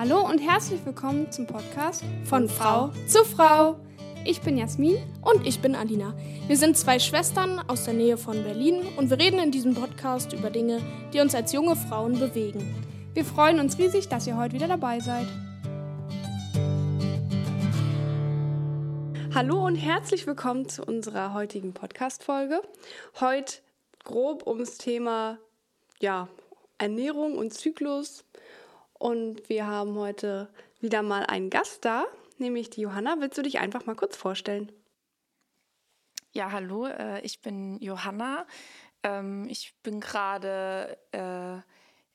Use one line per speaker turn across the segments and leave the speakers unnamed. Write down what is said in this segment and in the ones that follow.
Hallo und herzlich willkommen zum Podcast von Frau zu Frau. Ich bin Jasmin
und ich bin Alina. Wir sind zwei Schwestern aus der Nähe von Berlin und wir reden in diesem Podcast über Dinge, die uns als junge Frauen bewegen.
Wir freuen uns riesig, dass ihr heute wieder dabei seid. Hallo und herzlich willkommen zu unserer heutigen Podcast-Folge. Heute grob ums Thema ja, Ernährung und Zyklus. Und wir haben heute wieder mal einen Gast da, nämlich die Johanna. Willst du dich einfach mal kurz vorstellen?
Ja, hallo, äh, ich bin Johanna. Ähm, ich bin gerade äh,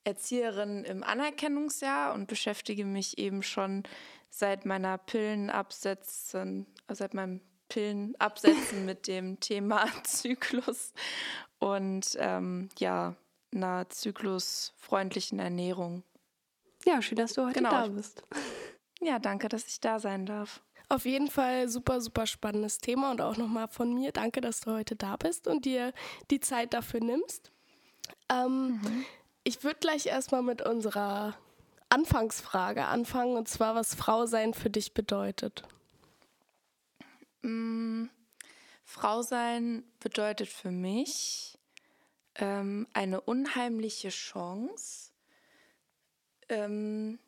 Erzieherin im Anerkennungsjahr und beschäftige mich eben schon seit meiner Pillenabsetzen, äh, seit meinem Pillenabsetzen mit dem Thema Zyklus und ähm, ja, einer zyklusfreundlichen Ernährung.
Ja, schön, dass du heute genau. da bist.
Ja, danke, dass ich da sein darf.
Auf jeden Fall super, super spannendes Thema und auch nochmal von mir danke, dass du heute da bist und dir die Zeit dafür nimmst. Ähm, mhm. Ich würde gleich erstmal mit unserer Anfangsfrage anfangen und zwar, was Frau sein für dich bedeutet.
Mm, Frau sein bedeutet für mich ähm, eine unheimliche Chance, ähm,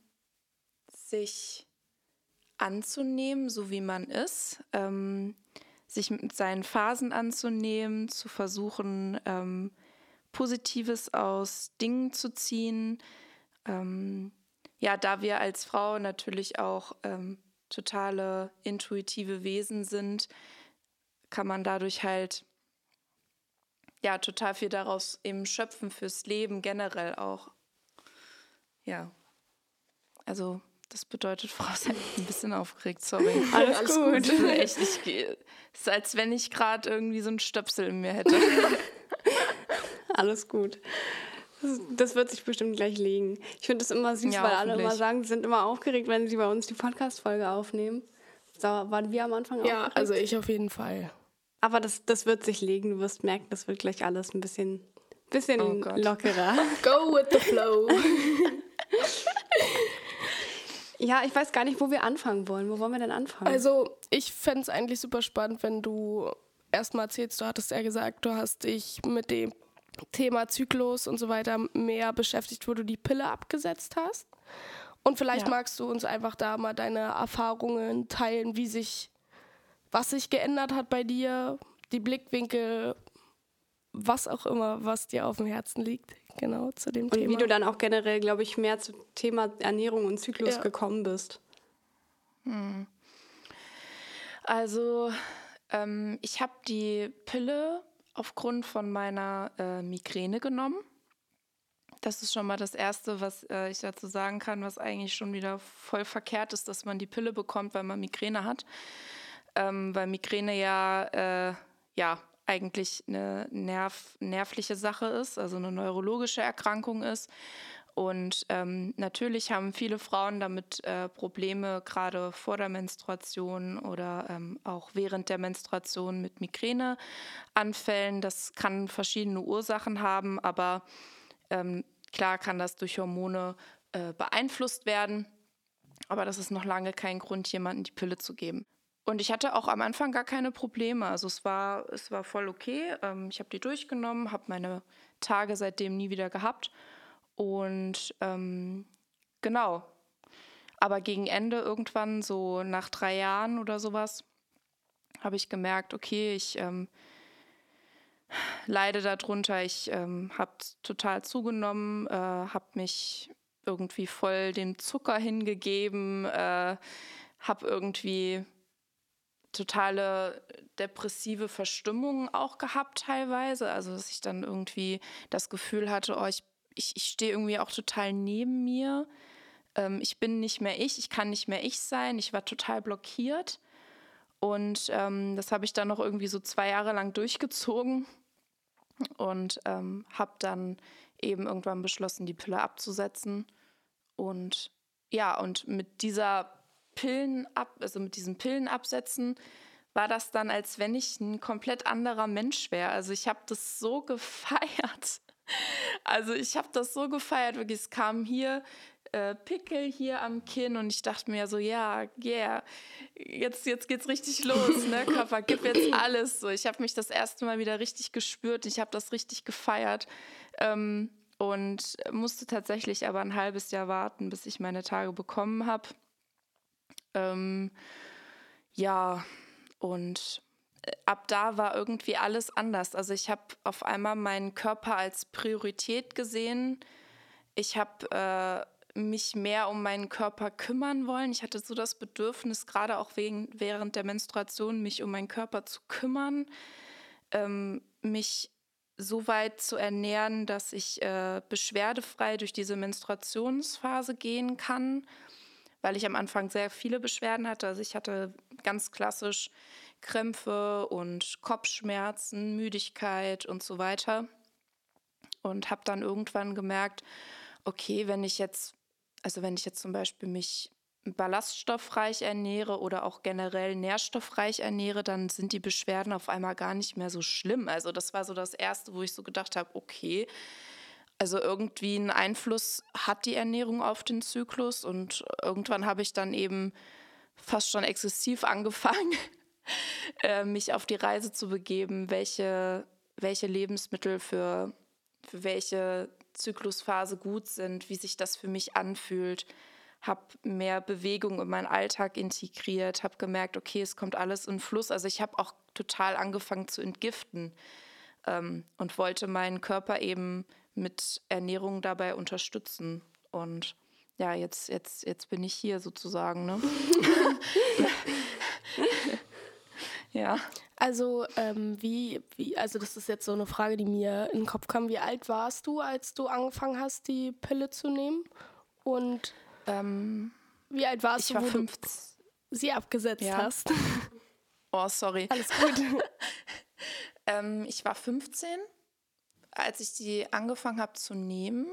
sich anzunehmen, so wie man ist, ähm, sich mit seinen Phasen anzunehmen, zu versuchen, ähm, Positives aus Dingen zu ziehen. Ähm, ja, da wir als Frau natürlich auch ähm, totale intuitive Wesen sind, kann man dadurch halt ja total viel daraus eben schöpfen fürs Leben generell auch. Ja. Also das bedeutet, Frau sein ein bisschen aufgeregt, sorry.
Alles, Alles gut. gut.
Echt, ich, es ist, als wenn ich gerade irgendwie so ein Stöpsel in mir hätte.
Alles gut. Das, das, wird sich bestimmt gleich legen. Ich finde es immer süß, ja, weil alle immer sagen, sie sind immer aufgeregt, wenn sie bei uns die Podcast-Folge aufnehmen. So, waren wir am Anfang auch?
Ja, aufgeregt? also ich auf jeden Fall.
Aber das, das wird sich legen. Du wirst merken, das wird gleich alles ein bisschen, bisschen oh lockerer.
Go with the flow.
Ja, ich weiß gar nicht, wo wir anfangen wollen. Wo wollen wir denn anfangen?
Also, ich fände es eigentlich super spannend, wenn du erstmal erzählst, du hattest ja gesagt, du hast dich mit dem Thema Zyklus und so weiter mehr beschäftigt, wo du die Pille abgesetzt hast. Und vielleicht ja. magst du uns einfach da mal deine Erfahrungen teilen, wie sich, was sich geändert hat bei dir, die Blickwinkel, was auch immer, was dir auf dem Herzen liegt genau zu dem
und
Thema.
Und wie du dann auch generell, glaube ich, mehr zum Thema Ernährung und Zyklus ja. gekommen bist. Hm.
Also ähm, ich habe die Pille aufgrund von meiner äh, Migräne genommen. Das ist schon mal das Erste, was äh, ich dazu sagen kann, was eigentlich schon wieder voll verkehrt ist, dass man die Pille bekommt, weil man Migräne hat. Ähm, weil Migräne ja, äh, ja eigentlich eine nerv nervliche Sache ist, also eine neurologische Erkrankung ist. Und ähm, natürlich haben viele Frauen damit äh, Probleme, gerade vor der Menstruation oder ähm, auch während der Menstruation mit Migräneanfällen. Das kann verschiedene Ursachen haben, aber ähm, klar kann das durch Hormone äh, beeinflusst werden. Aber das ist noch lange kein Grund, jemandem die Pille zu geben. Und ich hatte auch am Anfang gar keine Probleme. Also es war, es war voll okay. Ähm, ich habe die durchgenommen, habe meine Tage seitdem nie wieder gehabt. Und ähm, genau. Aber gegen Ende irgendwann, so nach drei Jahren oder sowas, habe ich gemerkt, okay, ich ähm, leide darunter. Ich ähm, habe total zugenommen, äh, habe mich irgendwie voll dem Zucker hingegeben, äh, habe irgendwie totale depressive Verstimmung auch gehabt teilweise. Also dass ich dann irgendwie das Gefühl hatte, oh, ich, ich, ich stehe irgendwie auch total neben mir. Ähm, ich bin nicht mehr ich, ich kann nicht mehr ich sein. Ich war total blockiert. Und ähm, das habe ich dann noch irgendwie so zwei Jahre lang durchgezogen und ähm, habe dann eben irgendwann beschlossen, die Pille abzusetzen. Und ja, und mit dieser Pillen ab, also mit diesen Pillen absetzen, war das dann, als wenn ich ein komplett anderer Mensch wäre. Also ich habe das so gefeiert. Also ich habe das so gefeiert, wirklich. Es kam hier äh, Pickel hier am Kinn und ich dachte mir so, ja, yeah, jetzt, jetzt geht's richtig los, ne, Körper, gib jetzt alles. So, ich habe mich das erste Mal wieder richtig gespürt, ich habe das richtig gefeiert ähm, und musste tatsächlich aber ein halbes Jahr warten, bis ich meine Tage bekommen habe. Ähm, ja, und äh, ab da war irgendwie alles anders. Also ich habe auf einmal meinen Körper als Priorität gesehen. Ich habe äh, mich mehr um meinen Körper kümmern wollen. Ich hatte so das Bedürfnis, gerade auch wegen, während der Menstruation, mich um meinen Körper zu kümmern, ähm, mich so weit zu ernähren, dass ich äh, beschwerdefrei durch diese Menstruationsphase gehen kann, weil ich am Anfang sehr viele Beschwerden hatte. Also ich hatte ganz klassisch Krämpfe und Kopfschmerzen, Müdigkeit und so weiter. Und habe dann irgendwann gemerkt, okay, wenn ich jetzt, also wenn ich jetzt zum Beispiel mich ballaststoffreich ernähre oder auch generell nährstoffreich ernähre, dann sind die Beschwerden auf einmal gar nicht mehr so schlimm. Also das war so das Erste, wo ich so gedacht habe, okay, also irgendwie einen Einfluss hat die Ernährung auf den Zyklus und irgendwann habe ich dann eben fast schon exzessiv angefangen, äh, mich auf die Reise zu begeben, welche, welche Lebensmittel für, für welche Zyklusphase gut sind, wie sich das für mich anfühlt, habe mehr Bewegung in meinen Alltag integriert, habe gemerkt, okay, es kommt alles in Fluss. Also ich habe auch total angefangen zu entgiften ähm, und wollte meinen Körper eben mit Ernährung dabei unterstützen. Und ja, jetzt, jetzt, jetzt bin ich hier sozusagen. Ne?
ja. Also, ähm, wie, wie, also das ist jetzt so eine Frage, die mir in den Kopf kam. Wie alt warst du, als du angefangen hast, die Pille zu nehmen? Und ähm, wie alt warst
ich
du,
war
wo 15. du sie abgesetzt ja. hast?
Oh, sorry.
Alles gut.
ähm, ich war 15, als ich die angefangen habe zu nehmen.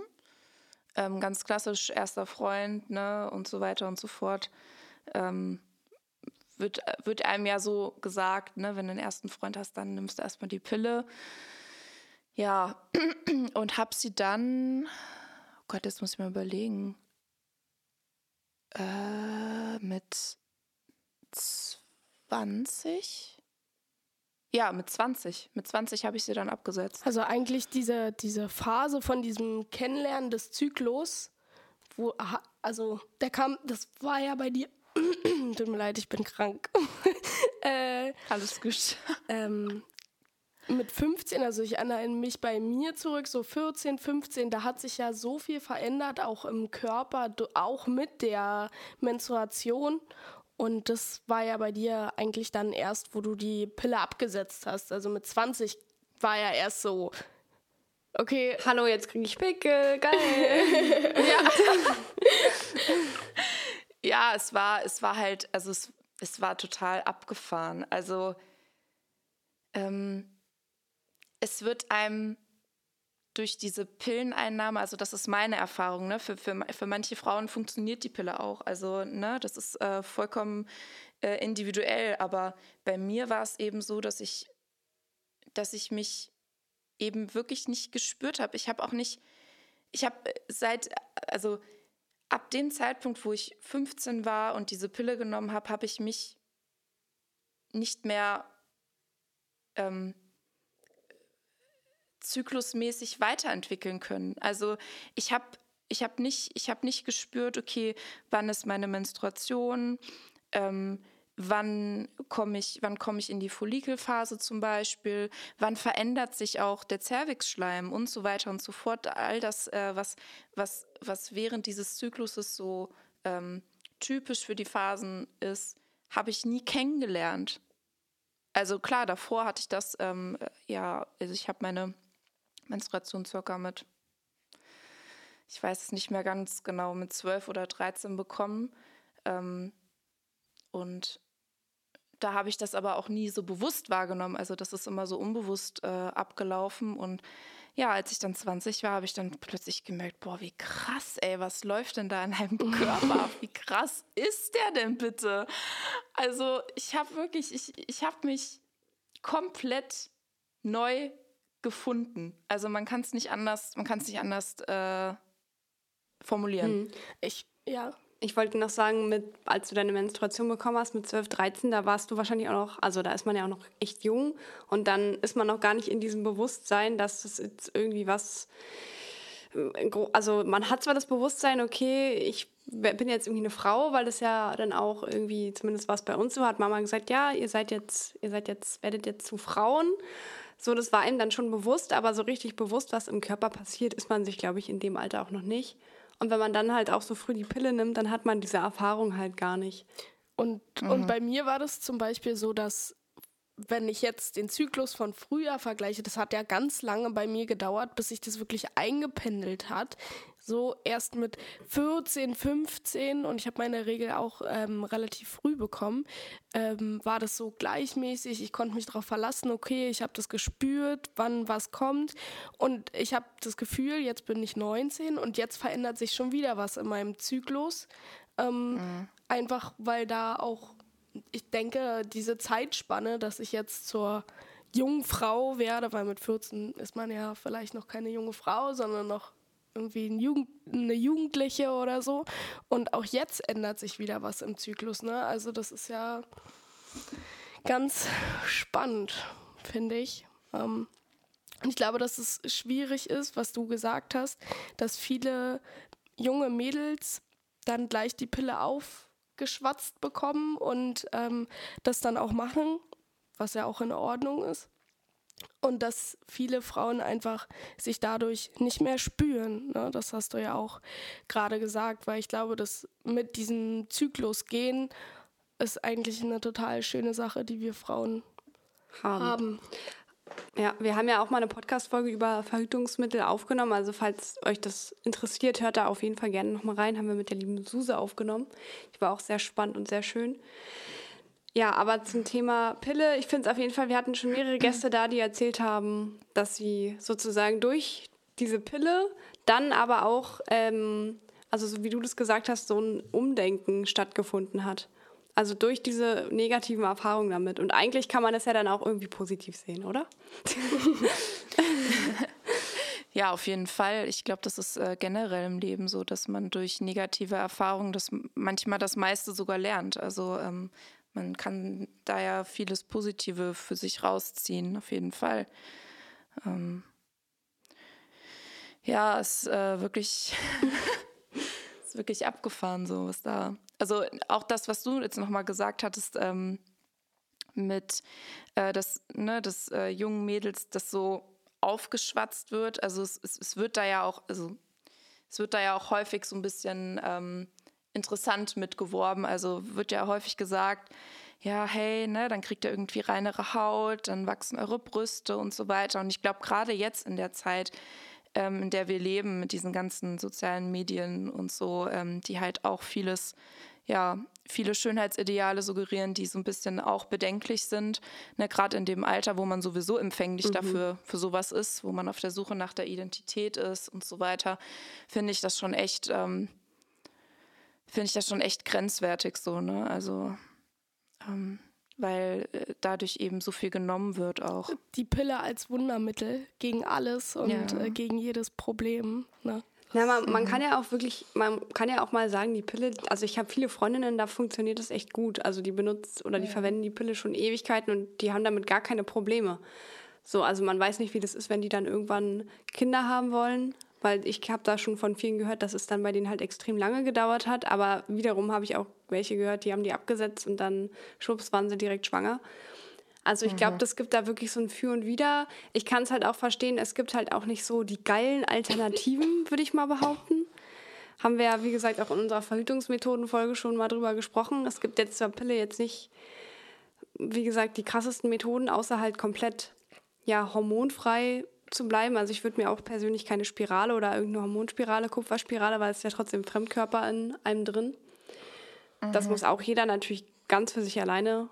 Ähm, ganz klassisch erster Freund ne, und so weiter und so fort. Ähm, wird, wird einem ja so gesagt, ne, wenn du einen ersten Freund hast, dann nimmst du erstmal die Pille. Ja, und hab sie dann, oh Gott, jetzt muss ich mal überlegen, äh, mit 20? Ja, mit 20. Mit 20 habe ich sie dann abgesetzt.
Also eigentlich diese, diese Phase von diesem Kennenlernen des Zyklus, wo, also der kam, das war ja bei dir. Tut mir leid, ich bin krank.
äh, Alles gut.
Ähm, mit 15, also ich erinnere mich bei mir zurück, so 14, 15, da hat sich ja so viel verändert, auch im Körper, auch mit der Menstruation. Und das war ja bei dir eigentlich dann erst, wo du die Pille abgesetzt hast. Also mit 20 war ja erst so, okay.
Hallo, jetzt kriege ich Pickel, geil. ja.
ja, es war, es war halt, also es, es war total abgefahren. Also, ähm, es wird einem durch diese Pilleneinnahme, also das ist meine Erfahrung, ne? für, für, für manche Frauen funktioniert die Pille auch. Also ne, das ist äh, vollkommen äh, individuell, aber bei mir war es eben so, dass ich, dass ich mich eben wirklich nicht gespürt habe. Ich habe auch nicht, ich habe seit, also ab dem Zeitpunkt, wo ich 15 war und diese Pille genommen habe, habe ich mich nicht mehr ähm, zyklusmäßig weiterentwickeln können. Also ich habe ich hab nicht, hab nicht gespürt, okay, wann ist meine Menstruation, ähm, wann komme ich, komm ich in die Follikelphase zum Beispiel, wann verändert sich auch der Zervixschleim und so weiter und so fort. All das, äh, was, was, was während dieses Zykluses so ähm, typisch für die Phasen ist, habe ich nie kennengelernt. Also klar, davor hatte ich das, ähm, ja, also ich habe meine Menstruation circa mit, ich weiß es nicht mehr ganz genau, mit 12 oder 13 bekommen. Ähm, und da habe ich das aber auch nie so bewusst wahrgenommen. Also das ist immer so unbewusst äh, abgelaufen. Und ja, als ich dann 20 war, habe ich dann plötzlich gemerkt, boah, wie krass, ey, was läuft denn da in einem Körper? Wie krass ist der denn bitte? Also ich habe wirklich, ich, ich habe mich komplett neu gefunden. Also man kann es nicht anders, man kann es nicht anders äh, formulieren.
Ich, ja.
Ich wollte noch sagen, mit, als du deine Menstruation bekommen hast mit 12, 13, da warst du wahrscheinlich auch noch, also da ist man ja auch noch echt jung und dann ist man noch gar nicht in diesem Bewusstsein, dass es jetzt irgendwie was, äh, also man hat zwar das Bewusstsein, okay, ich bin jetzt irgendwie eine Frau, weil das ja dann auch irgendwie, zumindest war es bei uns so, hat Mama gesagt, ja, ihr seid jetzt, ihr seid jetzt, werdet jetzt zu Frauen. So, das war einem dann schon bewusst, aber so richtig bewusst, was im Körper passiert, ist man sich, glaube ich, in dem Alter auch noch nicht. Und wenn man dann halt auch so früh die Pille nimmt, dann hat man diese Erfahrung halt gar nicht.
Und, und bei mir war das zum Beispiel so, dass wenn ich jetzt den Zyklus von früher vergleiche, das hat ja ganz lange bei mir gedauert, bis sich das wirklich eingependelt hat. So erst mit 14, 15 und ich habe meine Regel auch ähm, relativ früh bekommen, ähm, war das so gleichmäßig. Ich konnte mich darauf verlassen, okay, ich habe das gespürt, wann was kommt und ich habe das Gefühl, jetzt bin ich 19 und jetzt verändert sich schon wieder was in meinem Zyklus. Ähm, Einfach weil da auch ich denke, diese Zeitspanne, dass ich jetzt zur jungen Frau werde, weil mit 14 ist man ja vielleicht noch keine junge Frau, sondern noch irgendwie ein Jugend, eine Jugendliche oder so. Und auch jetzt ändert sich wieder was im Zyklus. Ne? Also das ist ja ganz spannend, finde ich. Ähm, und ich glaube, dass es schwierig ist, was du gesagt hast, dass viele junge Mädels dann gleich die Pille aufgeschwatzt bekommen und ähm, das dann auch machen, was ja auch in Ordnung ist. Und dass viele Frauen einfach sich dadurch nicht mehr spüren. Ne? Das hast du ja auch gerade gesagt, weil ich glaube, dass mit diesem Zyklus gehen ist eigentlich eine total schöne Sache, die wir Frauen
Haben.
haben.
Ja, wir haben ja auch mal eine Podcast-Folge über Verhütungsmittel aufgenommen. Also, falls euch das interessiert, hört da auf jeden Fall gerne nochmal rein. Haben wir mit der lieben Suse aufgenommen. Die war auch sehr spannend und sehr schön. Ja, aber zum Thema Pille, ich finde es auf jeden Fall, wir hatten schon mehrere Gäste da, die erzählt haben, dass sie sozusagen durch diese Pille dann aber auch, ähm, also so wie du das gesagt hast, so ein Umdenken stattgefunden hat. Also durch diese negativen Erfahrungen damit. Und eigentlich kann man das ja dann auch irgendwie positiv sehen, oder?
Ja, auf jeden Fall. Ich glaube, das ist äh, generell im Leben so, dass man durch negative Erfahrungen das manchmal das meiste sogar lernt. Also ähm, man kann da ja vieles Positive für sich rausziehen, auf jeden Fall. Ähm, ja, es ist äh, wirklich, ist wirklich abgefahren, so was da. Also auch das, was du jetzt nochmal gesagt hattest, ähm, mit äh, das, ne, dass äh, jungen Mädels das so aufgeschwatzt wird. Also es, es, es wird da ja auch, also es wird da ja auch häufig so ein bisschen ähm, interessant mitgeworben. Also wird ja häufig gesagt, ja, hey, ne, dann kriegt ihr irgendwie reinere Haut, dann wachsen eure Brüste und so weiter. Und ich glaube, gerade jetzt in der Zeit, ähm, in der wir leben, mit diesen ganzen sozialen Medien und so, ähm, die halt auch vieles, ja, viele Schönheitsideale suggerieren, die so ein bisschen auch bedenklich sind. Ne, Gerade in dem Alter, wo man sowieso empfänglich dafür für sowas ist, wo man auf der Suche nach der Identität ist und so weiter, finde ich das schon echt, ähm, finde ich das schon echt grenzwertig so, ne? Also ähm, weil äh, dadurch eben so viel genommen wird auch.
Die Pille als Wundermittel gegen alles und
Ja.
äh, gegen jedes Problem. Ne?
Na, man, man kann ja auch wirklich, man kann ja auch mal sagen, die Pille, also ich habe viele Freundinnen, da funktioniert das echt gut. Also die benutzt oder die verwenden die Pille schon Ewigkeiten und die haben damit gar keine Probleme. So, also man weiß nicht, wie das ist, wenn die dann irgendwann Kinder haben wollen, weil ich habe da schon von vielen gehört, dass es dann bei denen halt extrem lange gedauert hat. Aber wiederum habe ich auch welche gehört, die haben die abgesetzt und dann schwupps waren sie direkt schwanger. Also ich glaube, das gibt da wirklich so ein Für und Wider. Ich kann es halt auch verstehen, es gibt halt auch nicht so die geilen Alternativen, würde ich mal behaupten. Haben wir ja, wie gesagt, auch in unserer Verhütungsmethodenfolge schon mal drüber gesprochen. Es gibt jetzt zur Pille jetzt nicht, wie gesagt, die krassesten Methoden, außer halt komplett ja, hormonfrei zu bleiben. Also ich würde mir auch persönlich keine Spirale oder irgendeine Hormonspirale, Kupferspirale, weil es ist ja trotzdem Fremdkörper in einem drin. Das muss auch jeder natürlich ganz für sich alleine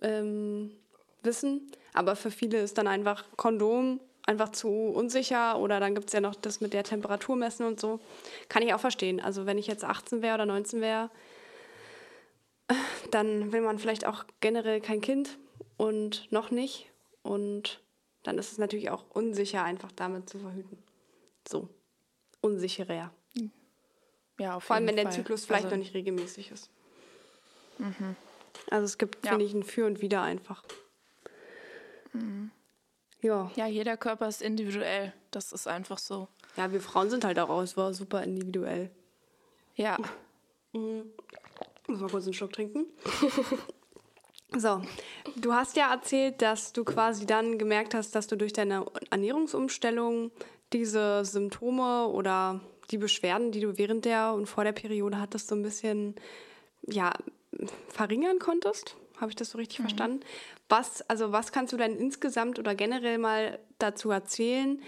ähm, wissen. Aber für viele ist dann einfach Kondom einfach zu unsicher oder dann gibt es ja noch das mit der Temperatur messen und so. Kann ich auch verstehen. Also wenn ich jetzt 18 wäre oder 19 wäre, dann will man vielleicht auch generell kein Kind und noch nicht. Und dann ist es natürlich auch unsicher, einfach damit zu verhüten. So, unsicherer.
Ja, auf
Vor allem, wenn der
Fall.
Zyklus vielleicht
also,
noch nicht regelmäßig ist. Also es gibt,
Ja.
finde ich, ein Für und Wider einfach. Ja.
Ja, jeder Körper ist individuell. Das ist einfach so.
ja, wir Frauen sind halt auch aus, war super individuell.
Ja.
Muss mal kurz einen Schluck trinken. So, du hast ja erzählt, dass du quasi dann gemerkt hast, dass du durch deine Ernährungsumstellung diese Symptome oder die Beschwerden, die du während der und vor der Periode hattest, so ein bisschen ja, verringern konntest. Habe ich das so richtig verstanden? Was, also was kannst du denn insgesamt oder generell mal dazu erzählen,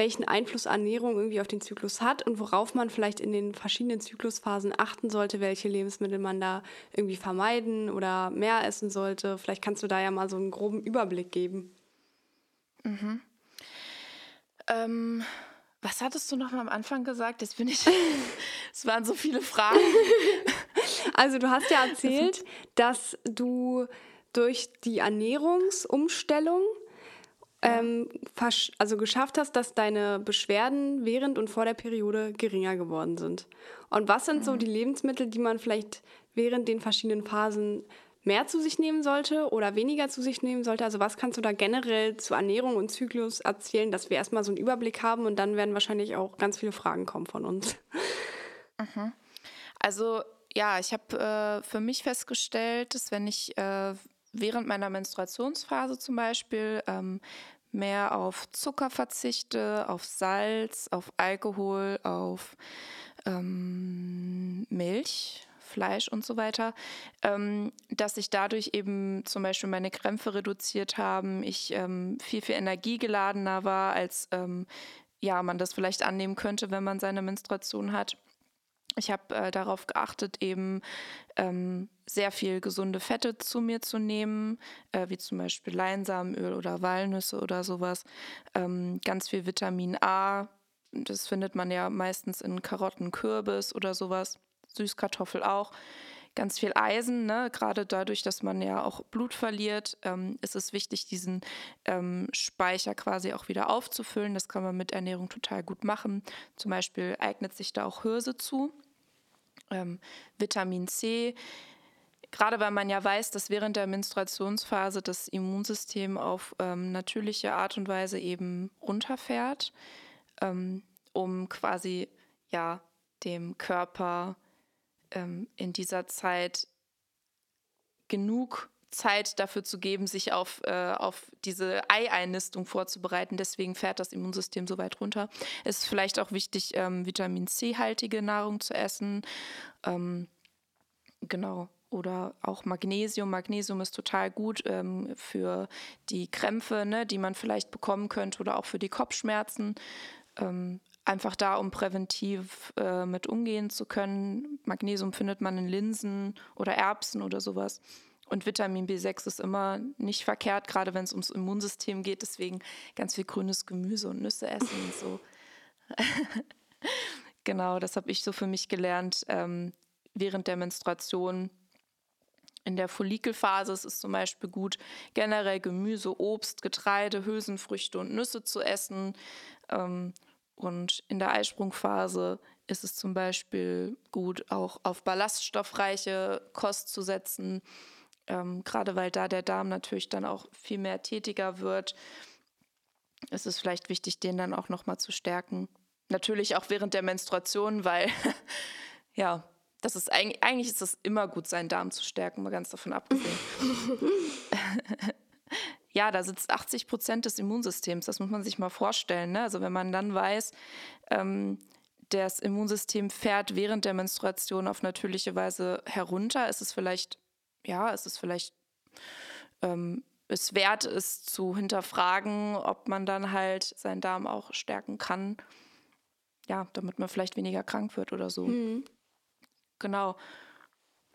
welchen Einfluss Ernährung irgendwie auf den Zyklus hat und worauf man vielleicht in den verschiedenen Zyklusphasen achten sollte, welche Lebensmittel man da irgendwie vermeiden oder mehr essen sollte. Vielleicht kannst du da ja mal so einen groben Überblick geben.
Ähm, was hattest du noch mal am Anfang gesagt? Jetzt bin ich. es waren so viele Fragen.
Also du hast ja erzählt, dass du durch die Ernährungsumstellung ähm, also geschafft hast, dass deine Beschwerden während und vor der Periode geringer geworden sind. Und was sind so die Lebensmittel, die man vielleicht während den verschiedenen Phasen mehr zu sich nehmen sollte oder weniger zu sich nehmen sollte? Also was kannst du da generell zu Ernährung und Zyklus erzählen, dass wir erstmal so einen Überblick haben und dann werden wahrscheinlich auch ganz viele Fragen kommen von uns.
Also ja, ich habe äh, für mich festgestellt, dass wenn ich äh, während meiner Menstruationsphase zum Beispiel ähm, mehr auf Zucker verzichte, auf Salz, auf Alkohol, auf ähm, Milch, Fleisch und so weiter, ähm, dass sich dadurch eben zum Beispiel meine Krämpfe reduziert haben, ich ähm, viel, viel energiegeladener war, als ähm, ja, man das vielleicht annehmen könnte, wenn man seine Menstruation hat. Ich habe äh, darauf geachtet, eben ähm, sehr viel gesunde Fette zu mir zu nehmen, äh, wie zum Beispiel Leinsamenöl oder Walnüsse oder sowas. Ähm, ganz viel Vitamin A, das findet man ja meistens in Karotten, Kürbis oder sowas. Süßkartoffel auch. Ganz viel Eisen, ne? gerade dadurch, dass man ja auch Blut verliert, ähm, ist es wichtig, diesen ähm, Speicher quasi auch wieder aufzufüllen. Das kann man mit Ernährung total gut machen. Zum Beispiel eignet sich da auch Hirse zu. Ähm, Vitamin C, gerade weil man ja weiß, dass während der Menstruationsphase das Immunsystem auf ähm, natürliche Art und Weise eben runterfährt, ähm, um quasi ja dem Körper ähm, in dieser Zeit genug Zeit dafür zu geben, sich auf, äh, auf diese Eieinistung vorzubereiten. Deswegen fährt das Immunsystem so weit runter. Es ist vielleicht auch wichtig, ähm, Vitamin C-haltige Nahrung zu essen. Ähm, genau. Oder auch Magnesium. Magnesium ist total gut ähm, für die Krämpfe, ne, die man vielleicht bekommen könnte oder auch für die Kopfschmerzen. Einfach da, um präventiv äh, mit umgehen zu können. Magnesium findet man in Linsen oder Erbsen oder sowas. Und Vitamin B6 ist immer nicht verkehrt, gerade wenn es ums Immunsystem geht. Deswegen ganz viel grünes Gemüse und Nüsse essen und so. genau, das habe ich so für mich gelernt ähm, während der Menstruation. In der Follikelphase ist es zum Beispiel gut, generell Gemüse, Obst, Getreide, Hülsenfrüchte und Nüsse zu essen. Ähm, und in der Eisprungphase ist es zum Beispiel gut, auch auf ballaststoffreiche Kost zu setzen, ähm, gerade weil da der Darm natürlich dann auch viel mehr tätiger wird. Es ist vielleicht wichtig, den dann auch nochmal zu stärken. Natürlich auch während der Menstruation, weil ja, das ist eigentlich, eigentlich ist es immer gut, seinen Darm zu stärken, mal ganz davon abgesehen. ja, da sitzt 80 Prozent des Immunsystems. Das muss man sich mal vorstellen. Ne? Also wenn man dann weiß, ähm, das Immunsystem fährt während der Menstruation auf natürliche Weise herunter, ist es vielleicht, ja, ist es vielleicht ähm, es wert ist zu hinterfragen, ob man dann halt seinen Darm auch stärken kann. Ja, damit man vielleicht weniger krank wird oder so.
Mhm.
Genau.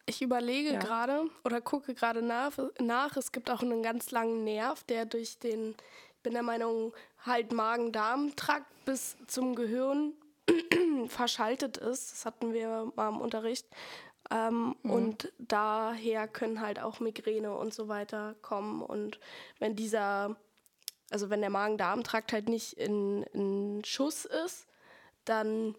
Ich überlege
Ja.
gerade oder gucke gerade nach, nach. Es gibt auch einen ganz langen Nerv, der durch den, ich bin der Meinung, halt Magen-Darm-Trakt bis zum Gehirn verschaltet ist. Das hatten wir mal im Unterricht. Ähm, Und daher können halt auch Migräne und so weiter kommen. Und wenn dieser, also wenn der Magen-Darm-Trakt halt nicht in, in Schuss ist, dann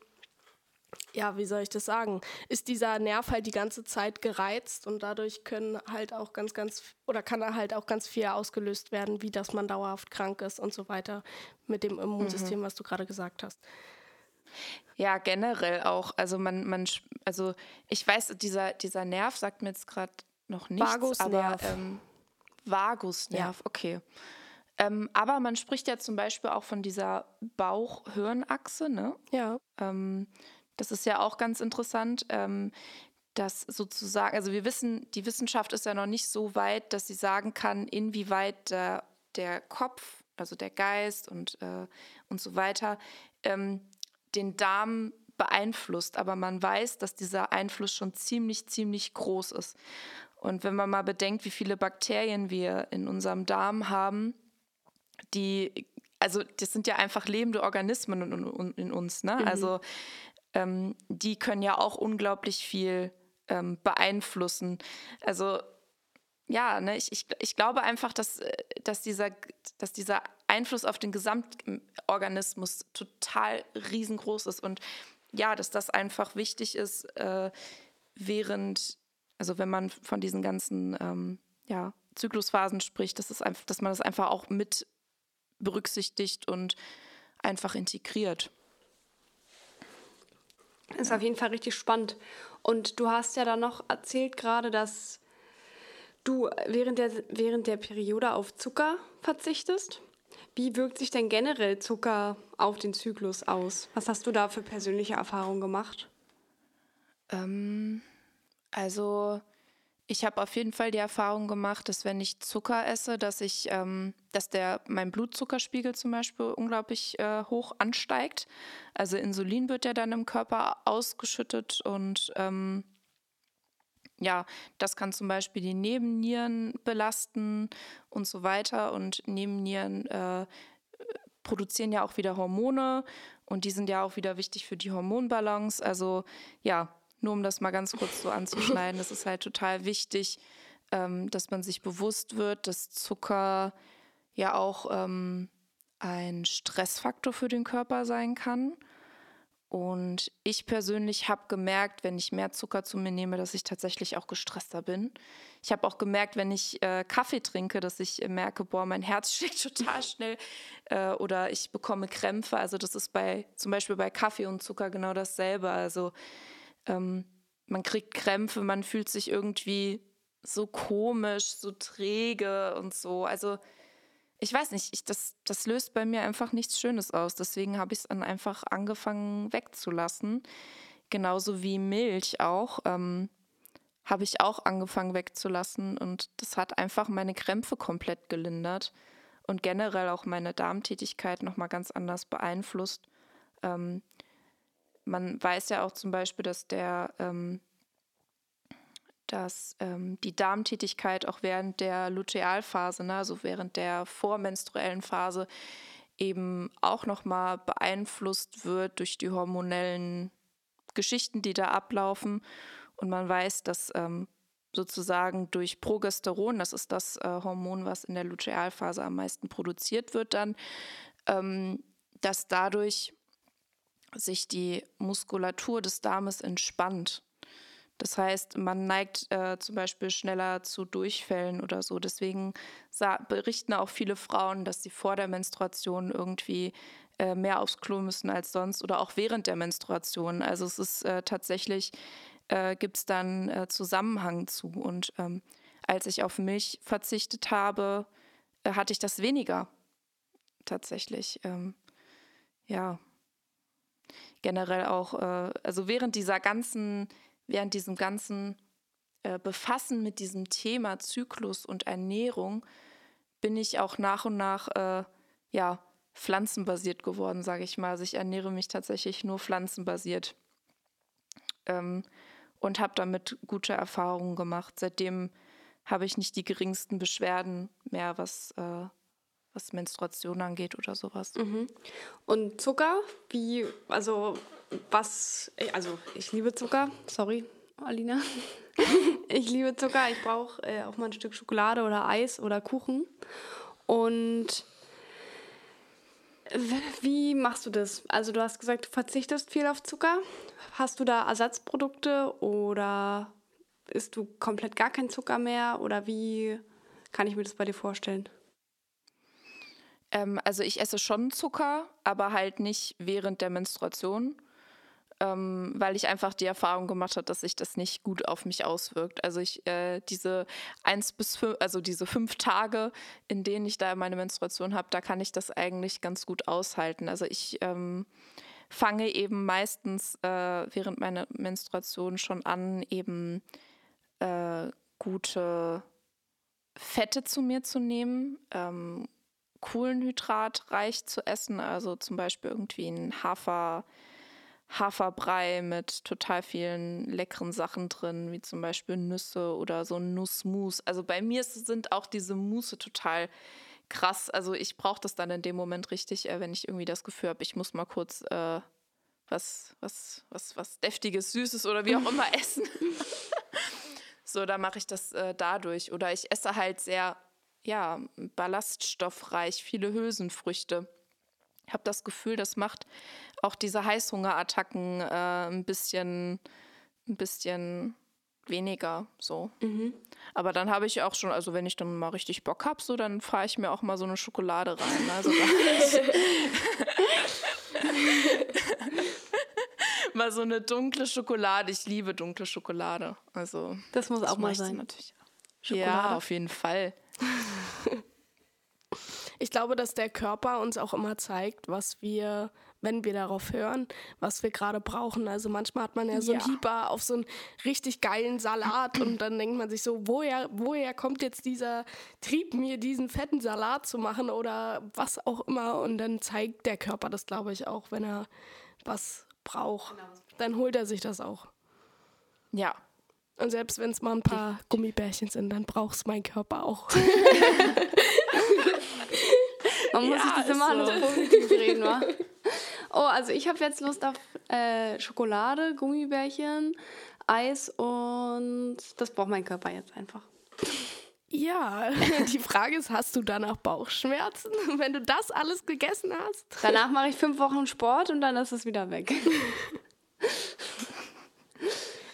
ja, wie soll ich das sagen, ist dieser Nerv halt die ganze Zeit gereizt und dadurch können halt auch ganz, ganz, oder kann halt auch ganz viel ausgelöst werden, wie dass man dauerhaft krank ist und so weiter mit dem Immunsystem, mhm. was du gerade gesagt hast.
Ja, generell auch. Also man, man, also ich weiß, dieser, dieser Nerv sagt mir jetzt gerade noch nichts, Vagusnerv. aber ähm, Vagusnerv, ja. okay. Ähm, aber man spricht ja zum Beispiel auch von dieser Bauch-Hirn-Achse, ne?
Ja.
Ähm, das ist ja auch ganz interessant, ähm, dass sozusagen, also wir wissen, die Wissenschaft ist ja noch nicht so weit, dass sie sagen kann, inwieweit der, der Kopf, also der Geist und, äh, und so weiter, ähm, den Darm beeinflusst. Aber man weiß, dass dieser Einfluss schon ziemlich, ziemlich groß ist. Und wenn man mal bedenkt, wie viele Bakterien wir in unserem Darm haben, die, also das sind ja einfach lebende Organismen in, in, in uns, ne? Mhm. Also ähm, die können ja auch unglaublich viel ähm, beeinflussen. Also ja, ne, ich, ich, ich glaube einfach, dass, äh, dass, dieser, dass dieser Einfluss auf den Gesamtorganismus total riesengroß ist und ja, dass das einfach wichtig ist, äh, während, also wenn man von diesen ganzen ähm, ja, Zyklusphasen spricht, dass, es einfach, dass man das einfach auch mit berücksichtigt und einfach integriert.
Ist auf jeden Fall richtig spannend. Und du hast ja dann noch erzählt gerade, dass du während der, während der Periode auf Zucker verzichtest. Wie wirkt sich denn generell Zucker auf den Zyklus aus? Was hast du da für persönliche Erfahrungen gemacht?
Ähm, also ich habe auf jeden Fall die Erfahrung gemacht, dass wenn ich Zucker esse, dass ich, ähm, dass der mein Blutzuckerspiegel zum Beispiel unglaublich äh, hoch ansteigt. Also Insulin wird ja dann im Körper ausgeschüttet und ähm, ja, das kann zum Beispiel die Nebennieren belasten und so weiter. Und Nebennieren äh, produzieren ja auch wieder Hormone und die sind ja auch wieder wichtig für die Hormonbalance. Also ja, nur um das mal ganz kurz so anzuschneiden, das ist halt total wichtig, ähm, dass man sich bewusst wird, dass Zucker ja auch ähm, ein Stressfaktor für den Körper sein kann. Und ich persönlich habe gemerkt, wenn ich mehr Zucker zu mir nehme, dass ich tatsächlich auch gestresster bin. Ich habe auch gemerkt, wenn ich äh, Kaffee trinke, dass ich äh, merke, boah, mein Herz schlägt total schnell äh, oder ich bekomme Krämpfe. Also das ist bei zum Beispiel bei Kaffee und Zucker genau dasselbe. Also ähm, man kriegt Krämpfe, man fühlt sich irgendwie so komisch, so träge und so. Also ich weiß nicht, ich, das, das löst bei mir einfach nichts Schönes aus. Deswegen habe ich es dann einfach angefangen wegzulassen. Genauso wie Milch auch. Ähm, habe ich auch angefangen wegzulassen und das hat einfach meine Krämpfe komplett gelindert und generell auch meine Darmtätigkeit nochmal ganz anders beeinflusst. Ähm, man weiß ja auch zum Beispiel, dass der ähm, dass ähm, die Darmtätigkeit auch während der Lutealphase, ne, also während der vormenstruellen Phase, eben auch nochmal beeinflusst wird durch die hormonellen Geschichten, die da ablaufen. Und man weiß, dass ähm, sozusagen durch Progesteron, das ist das äh, Hormon, was in der Lutealphase am meisten produziert wird, dann, ähm, dass dadurch sich die Muskulatur des Darmes entspannt. Das heißt, man neigt äh, zum Beispiel schneller zu Durchfällen oder so. Deswegen berichten auch viele Frauen, dass sie vor der Menstruation irgendwie äh, mehr aufs Klo müssen als sonst oder auch während der Menstruation. Also es ist äh, tatsächlich, äh, gibt es dann äh, Zusammenhang zu. Und ähm, als ich auf Milch verzichtet habe, äh, hatte ich das weniger tatsächlich. Ähm, ja, generell auch, äh, also während dieser ganzen, während diesem ganzen äh, Befassen mit diesem Thema Zyklus und Ernährung bin ich auch nach und nach äh, ja pflanzenbasiert geworden, sage ich mal. Also ich ernähre mich tatsächlich nur pflanzenbasiert ähm, und habe damit gute Erfahrungen gemacht. Seitdem habe ich nicht die geringsten Beschwerden mehr, was äh, was Menstruation angeht oder sowas.
Mhm. Und Zucker, wie, also was, also ich liebe Zucker, sorry, Alina. ich liebe Zucker, ich brauche äh, auch mal ein Stück Schokolade oder Eis oder Kuchen. Und Wie machst du das? Also du hast gesagt, du verzichtest viel auf Zucker. Hast du da Ersatzprodukte oder isst du komplett gar keinen Zucker mehr? Oder wie kann ich mir das bei dir vorstellen?
Ähm, also ich esse schon Zucker, aber halt nicht während der Menstruation ähm, weil ich einfach die Erfahrung gemacht habe, dass sich das nicht gut auf mich auswirkt. Also ich äh, diese eins bis fünf, also diese fünf Tage, in denen ich da meine Menstruation habe, da kann ich das eigentlich ganz gut aushalten. Also ich ähm, fange eben meistens äh, während meiner Menstruation schon an, eben äh, gute Fette zu mir zu nehmen. Ähm, Kohlenhydratreich zu essen, also zum Beispiel irgendwie ein Hafer, Haferbrei mit total vielen leckeren Sachen drin, wie zum Beispiel Nüsse oder so Nussmus. Also bei mir sind auch diese Musse total krass. Also ich brauche das dann in dem Moment richtig, äh, wenn ich irgendwie das Gefühl habe, ich muss mal kurz äh, was, was, was, was deftiges, süßes oder wie auch immer essen. so, da mache ich das äh, dadurch. Oder ich esse halt sehr, ja, ballaststoffreich, viele Hülsenfrüchte. Ich habe das Gefühl, das macht auch diese Heißhungerattacken äh, ein bisschen, ein bisschen weniger so. Mhm. Aber dann habe ich auch schon, also wenn ich dann mal richtig Bock habe, so dann fahre ich mir auch mal so eine Schokolade rein. Also mal so eine dunkle Schokolade. Ich liebe dunkle Schokolade. Also
das muss das auch mal sein. Natürlich.
Schokolade. Ja, auf jeden Fall.
Ich glaube, dass der Körper uns auch immer zeigt, was wir wenn wir darauf hören, was wir gerade brauchen. Also manchmal hat man ja so ja. einen Hieber auf so einen richtig geilen Salat und dann denkt man sich so, woher, woher kommt jetzt dieser Trieb, mir diesen fetten Salat zu machen oder was auch immer. Und dann zeigt der Körper das, glaube ich, auch, wenn er was braucht. Genau. Dann holt er sich das auch.
Ja.
Und selbst wenn es mal ein paar Gummibärchen sind, dann braucht es mein Körper auch.
Man muss ja, sich das immer so. alles positiv reden, wa? Oh, also ich habe jetzt Lust auf äh, Schokolade, Gummibärchen, Eis und das braucht mein Körper jetzt einfach.
Ja, die Frage ist, hast du danach Bauchschmerzen, wenn du das alles gegessen hast?
Danach mache ich fünf Wochen Sport und dann ist es wieder weg.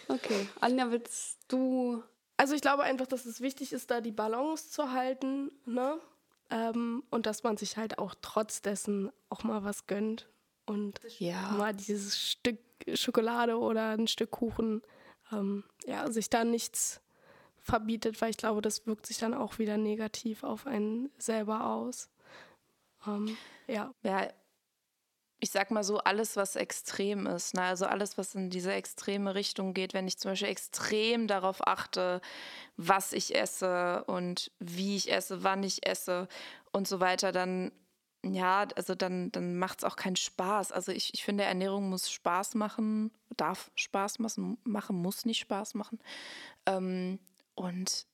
okay, Anja, willst du...
Also ich glaube einfach, dass es wichtig ist, da die Balance zu halten, ne? Ähm, und dass man sich halt auch trotz dessen auch mal was gönnt und ja. mal dieses Stück Schokolade oder ein Stück Kuchen, ähm, ja, sich da nichts verbietet, weil ich glaube, das wirkt sich dann auch wieder negativ auf einen selber aus. Ähm, ja.
Ja, ich sag mal so, alles, was extrem ist, ne? also alles, was in diese extreme Richtung geht, wenn ich zum Beispiel extrem darauf achte, was ich esse und wie ich esse, wann ich esse und so weiter, dann ja, also dann, dann macht es auch keinen Spaß. Also ich, ich finde, Ernährung muss Spaß machen, darf Spaß machen, machen muss nicht Spaß machen. Ähm, und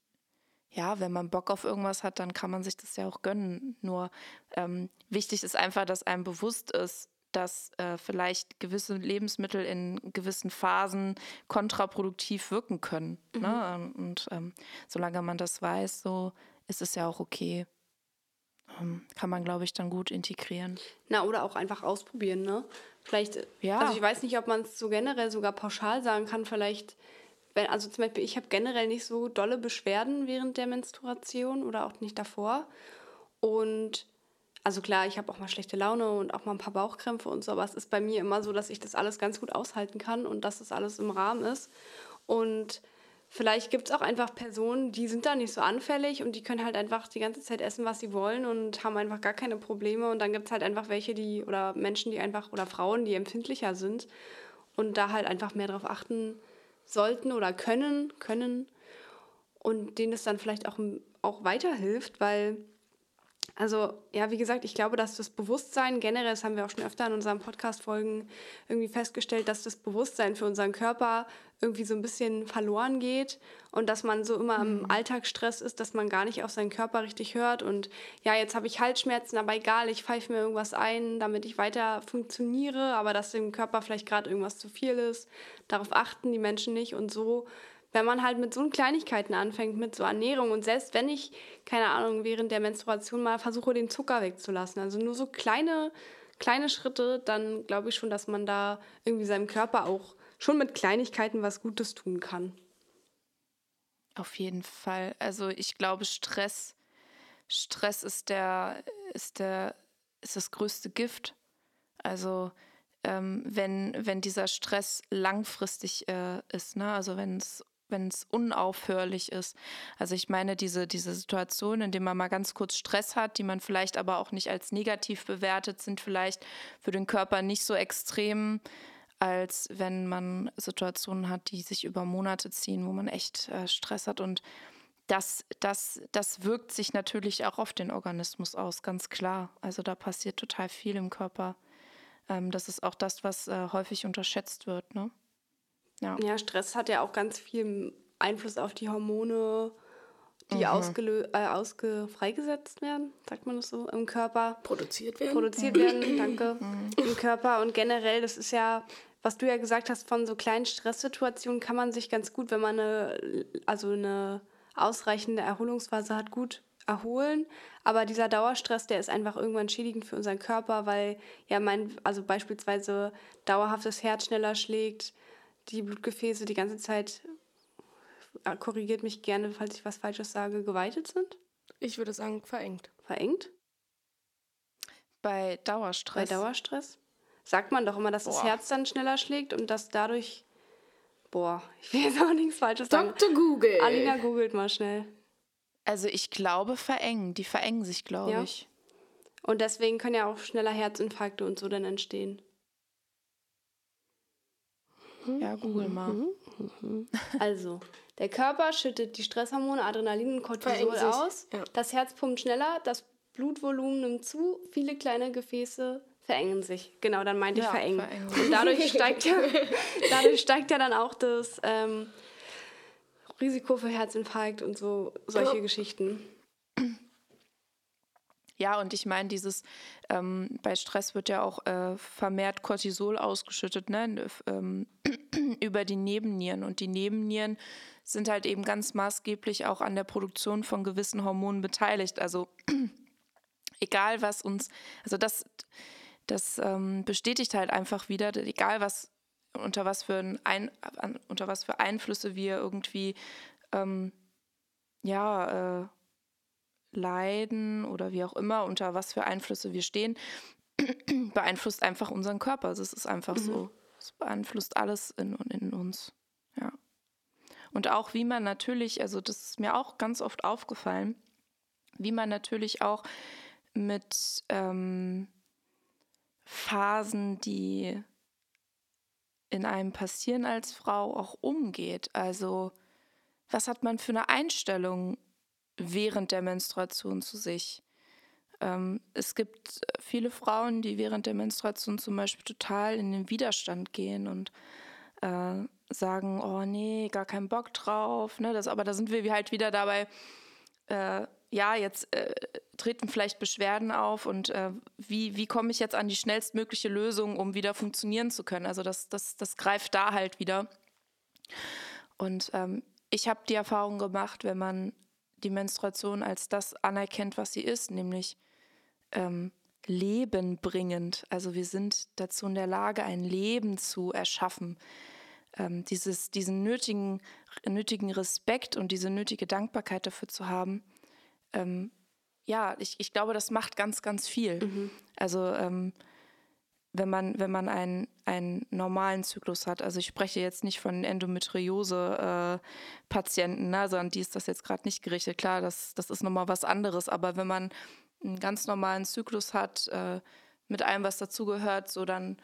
ja, wenn man Bock auf irgendwas hat, dann kann man sich das ja auch gönnen. Nur ähm, wichtig ist einfach, dass einem bewusst ist, dass äh, vielleicht gewisse Lebensmittel in gewissen Phasen kontraproduktiv wirken können. Ne? Mhm. Ne? Und ähm, solange man das weiß, so ist es ja auch okay. Ähm, kann man, glaube ich, dann gut integrieren.
Na, oder auch einfach ausprobieren, ne? Vielleicht, ja. also ich weiß nicht, ob man es so generell sogar pauschal sagen kann, vielleicht, wenn, also zum Beispiel, ich habe generell nicht so dolle Beschwerden während der Menstruation oder auch nicht davor. Und also klar, ich habe auch mal schlechte Laune und auch mal ein paar Bauchkrämpfe und so, aber es ist bei mir immer so, dass ich das alles ganz gut aushalten kann und dass das alles im Rahmen ist. Und Vielleicht gibt es auch einfach Personen, die sind da nicht so anfällig und die können halt einfach die ganze Zeit essen, was sie wollen und haben einfach gar keine Probleme. Und dann gibt es halt einfach welche, die oder Menschen, die einfach oder Frauen, die empfindlicher sind und da halt einfach mehr darauf achten sollten oder können, können und denen es dann vielleicht auch, auch weiterhilft, weil also ja, wie gesagt, ich glaube, dass das Bewusstsein generell, das haben wir auch schon öfter in unseren Podcast-Folgen irgendwie festgestellt, dass das Bewusstsein für unseren Körper irgendwie so ein bisschen verloren geht und dass man so immer mhm. im Alltagsstress ist, dass man gar nicht auf seinen Körper richtig hört und ja, jetzt habe ich Halsschmerzen, aber egal, ich pfeife mir irgendwas ein, damit ich weiter funktioniere, aber dass dem Körper vielleicht gerade irgendwas zu viel ist. Darauf achten die Menschen nicht und so wenn man halt mit so Kleinigkeiten anfängt, mit so Ernährung und selbst wenn ich, keine Ahnung, während der Menstruation mal versuche, den Zucker wegzulassen, also nur so kleine, kleine Schritte, dann glaube ich schon, dass man da irgendwie seinem Körper auch schon mit Kleinigkeiten was Gutes tun kann.
Auf jeden Fall. Also ich glaube, Stress, Stress ist der, ist der, ist das größte Gift. Also ähm, wenn, wenn dieser Stress langfristig äh, ist, ne? also wenn es wenn es unaufhörlich ist. Also ich meine, diese, diese Situation, in der man mal ganz kurz Stress hat, die man vielleicht aber auch nicht als negativ bewertet, sind vielleicht für den Körper nicht so extrem, als wenn man Situationen hat, die sich über Monate ziehen, wo man echt äh, Stress hat. Und das, das, das wirkt sich natürlich auch auf den Organismus aus, ganz klar. Also da passiert total viel im Körper. Ähm, das ist auch das, was äh, häufig unterschätzt wird. Ne?
Ja. ja, Stress hat ja auch ganz viel Einfluss auf die Hormone, die mhm. ausgelö äh, ausge freigesetzt werden, sagt man das so, im Körper.
Produziert werden.
Produziert werden, danke. Mhm. Im Körper. Und generell, das ist ja, was du ja gesagt hast, von so kleinen Stresssituationen kann man sich ganz gut, wenn man eine, also eine ausreichende Erholungsphase hat, gut erholen. Aber dieser Dauerstress, der ist einfach irgendwann schädigend für unseren Körper, weil ja mein, also beispielsweise dauerhaftes Herz schneller schlägt, die Blutgefäße die ganze Zeit, äh, korrigiert mich gerne, falls ich was Falsches sage, geweitet sind?
Ich würde sagen, verengt.
Verengt?
Bei Dauerstress.
Bei Dauerstress? Sagt man doch immer, dass boah. das Herz dann schneller schlägt und dass dadurch. Boah, ich will jetzt auch nichts Falsches
sagen. Dr. Google.
Alina googelt mal schnell.
Also ich glaube verengen. Die verengen sich, glaube ja. ich.
Und deswegen können ja auch schneller Herzinfarkte und so dann entstehen.
Ja, google mal.
Also, der Körper schüttet die Stresshormone Adrenalin und Cortisol aus. Ja. Das Herz pumpt schneller, das Blutvolumen nimmt zu, viele kleine Gefäße verengen sich. Genau, dann meinte ja, ich verengen. verengen. Und dadurch steigt, ja, dadurch steigt ja dann auch das ähm, Risiko für Herzinfarkt und so solche ja. Geschichten.
Ja, und ich meine, dieses ähm, bei Stress wird ja auch äh, vermehrt Cortisol ausgeschüttet, ne, ähm, über die Nebennieren. Und die Nebennieren sind halt eben ganz maßgeblich auch an der Produktion von gewissen Hormonen beteiligt. Also egal was uns, also das, das ähm, bestätigt halt einfach wieder, egal was unter was für ein, unter was für Einflüsse wir irgendwie ähm, ja äh, leiden oder wie auch immer, unter was für Einflüsse wir stehen, beeinflusst einfach unseren Körper. Das ist einfach mhm. so. Es beeinflusst alles in, in uns. Ja. Und auch wie man natürlich, also das ist mir auch ganz oft aufgefallen, wie man natürlich auch mit ähm, Phasen, die in einem passieren als Frau, auch umgeht. Also was hat man für eine Einstellung während der Menstruation zu sich. Ähm, es gibt viele Frauen, die während der Menstruation zum Beispiel total in den Widerstand gehen und äh, sagen, oh nee, gar keinen Bock drauf. Ne? Das, aber da sind wir halt wieder dabei, äh, ja, jetzt äh, treten vielleicht Beschwerden auf und äh, wie, wie komme ich jetzt an die schnellstmögliche Lösung, um wieder funktionieren zu können? Also das, das, das greift da halt wieder. Und ähm, ich habe die Erfahrung gemacht, wenn man die Menstruation als das anerkennt, was sie ist, nämlich ähm, lebenbringend. Also wir sind dazu in der Lage, ein Leben zu erschaffen. Ähm, dieses, diesen nötigen, nötigen Respekt und diese nötige Dankbarkeit dafür zu haben, ähm, ja, ich, ich glaube, das macht ganz, ganz viel. Mhm. Also ähm, wenn man, wenn man einen, einen normalen Zyklus hat. Also ich spreche jetzt nicht von Endometriose-Patienten, äh, ne? also an die ist das jetzt gerade nicht gerichtet. Klar, das, das ist nochmal was anderes, aber wenn man einen ganz normalen Zyklus hat, äh, mit allem, was dazugehört, so dann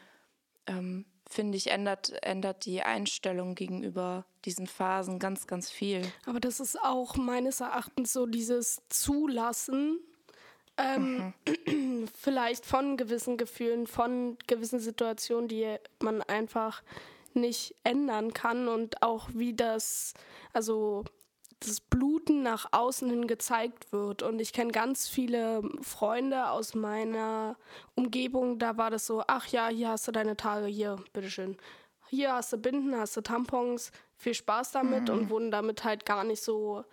ähm, finde ich, ändert, ändert die Einstellung gegenüber diesen Phasen ganz, ganz viel.
Aber das ist auch meines Erachtens so dieses Zulassen ähm, mhm. Vielleicht von gewissen Gefühlen, von gewissen Situationen, die man einfach nicht ändern kann und auch wie das, also das Bluten nach außen hin gezeigt wird. Und ich kenne ganz viele Freunde aus meiner Umgebung, da war das so, ach ja, hier hast du deine Tage, hier, bitteschön. hier hast du Binden, hast du Tampons, viel Spaß damit mhm. und wurden damit halt gar nicht so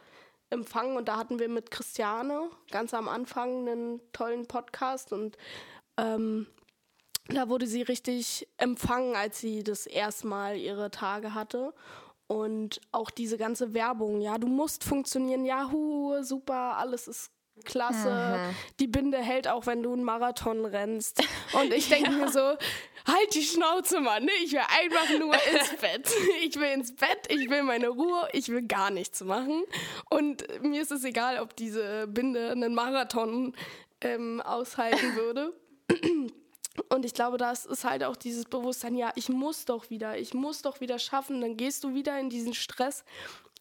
empfangen. Und da hatten wir mit Christiane ganz am Anfang einen tollen Podcast und ähm, da wurde sie richtig empfangen, als sie das erste Mal ihre Tage hatte. Und auch diese ganze Werbung, ja, du musst funktionieren, Yahoo, super, alles ist klasse. Mhm. Die Binde hält auch, wenn du einen Marathon rennst. Und ich denke ja. mir so, halt die Schnauze, Mann. Ne? Ich will einfach nur ins Bett. Ich will ins Bett, ich will meine Ruhe, ich will gar nichts machen. Und mir ist es egal, ob diese Binde einen Marathon ähm, aushalten würde. Und ich glaube, das ist halt auch dieses Bewusstsein, ja, ich muss doch wieder, ich muss doch wieder schaffen. Dann gehst du wieder in diesen Stress.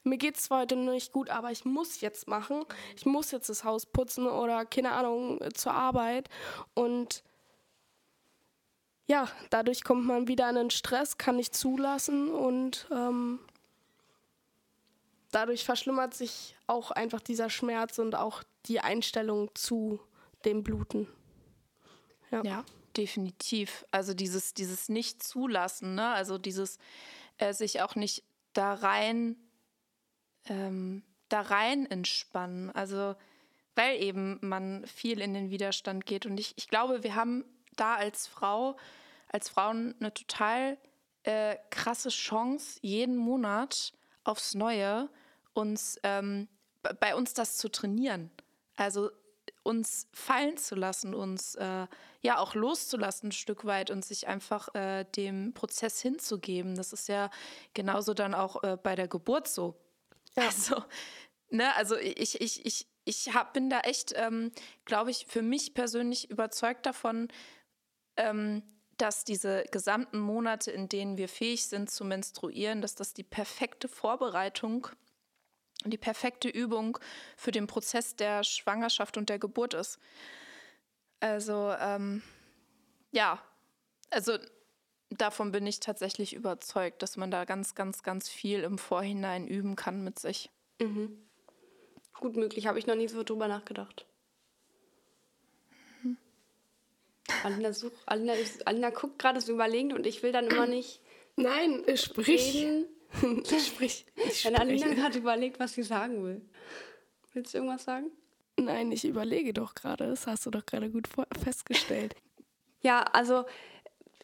Mir geht es zwar heute nicht gut, aber ich muss jetzt machen. Ich muss jetzt das Haus putzen oder keine Ahnung zur Arbeit. Und ja, dadurch kommt man wieder in den Stress, kann nicht zulassen und ähm, dadurch verschlimmert sich auch einfach dieser Schmerz und auch die Einstellung zu dem Bluten.
Ja. ja definitiv. Also dieses, dieses Nicht-Zulassen, ne? also dieses äh, sich auch nicht da rein, ähm, da rein entspannen. Also weil eben man viel in den Widerstand geht. Und ich, ich glaube, wir haben da als Frau, als Frauen eine total äh, krasse Chance, jeden Monat aufs Neue uns ähm, bei uns das zu trainieren. Also uns fallen zu lassen, uns äh, ja auch loszulassen ein Stück weit und sich einfach äh, dem Prozess hinzugeben. Das ist ja genauso dann auch äh, bei der Geburt so. Ja. Also, ne, also ich, ich, ich, ich hab, bin da echt, ähm, glaube ich, für mich persönlich überzeugt davon, ähm, dass diese gesamten Monate, in denen wir fähig sind zu menstruieren, dass das die perfekte Vorbereitung ist die perfekte Übung für den Prozess der Schwangerschaft und der Geburt ist. Also ähm, ja, also davon bin ich tatsächlich überzeugt, dass man da ganz, ganz, ganz viel im Vorhinein üben kann mit sich.
Mhm. Gut möglich, habe ich noch nie so drüber nachgedacht. Mhm. Alina, such, Alina, Alina guckt gerade so überlegend und ich will dann immer nicht.
Nein, sprich. Reden.
Sprich. Ich Wenn Alina gerade überlegt, was sie sagen will. Willst du irgendwas sagen?
Nein, ich überlege doch gerade. Das hast du doch gerade gut festgestellt.
ja, also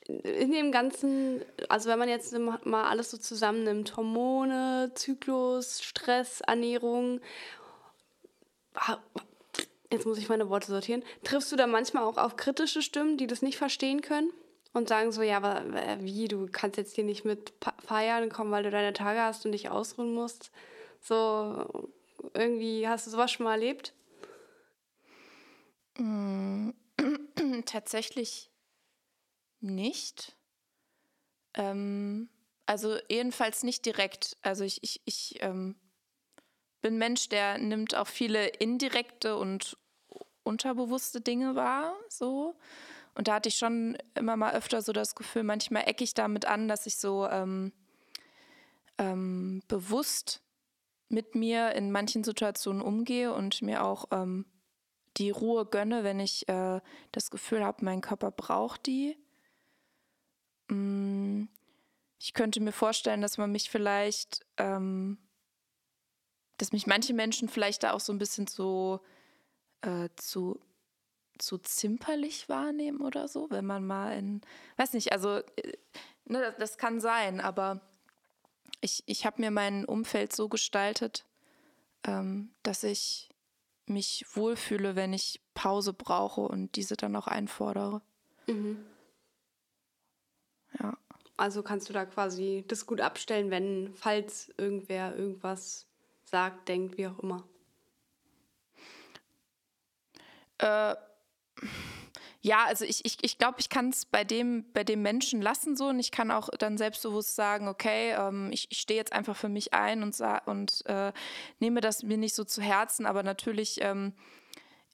in dem ganzen, also wenn man jetzt mal alles so zusammennimmt, Hormone, Zyklus, Stress, Ernährung, jetzt muss ich meine Worte sortieren, triffst du da manchmal auch auf kritische Stimmen, die das nicht verstehen können? und sagen so, ja, aber wie, du kannst jetzt hier nicht mit feiern kommen, weil du deine Tage hast und dich ausruhen musst. So, irgendwie, hast du sowas schon mal erlebt?
Mm, tatsächlich nicht. Ähm, also jedenfalls nicht direkt. Also ich, ich, ich ähm, bin Mensch, der nimmt auch viele indirekte und unterbewusste Dinge wahr, so. Und da hatte ich schon immer mal öfter so das Gefühl, manchmal ecke ich damit an, dass ich so ähm, ähm, bewusst mit mir in manchen Situationen umgehe und mir auch ähm, die Ruhe gönne, wenn ich äh, das Gefühl habe, mein Körper braucht die. Mm, ich könnte mir vorstellen, dass man mich vielleicht, ähm, dass mich manche Menschen vielleicht da auch so ein bisschen so äh, zu zu zimperlich wahrnehmen oder so, wenn man mal in, weiß nicht, also äh, ne, das, das kann sein, aber ich, ich habe mir mein Umfeld so gestaltet, ähm, dass ich mich wohlfühle, wenn ich Pause brauche und diese dann auch einfordere. Mhm.
Ja. Also kannst du da quasi das gut abstellen, wenn, falls irgendwer irgendwas sagt, denkt, wie auch immer.
Äh, ja, also ich, ich, ich glaube, ich kann es bei dem, bei dem Menschen lassen so und ich kann auch dann selbstbewusst sagen, okay, ähm, ich, ich stehe jetzt einfach für mich ein und, und äh, nehme das mir nicht so zu Herzen, aber natürlich ähm,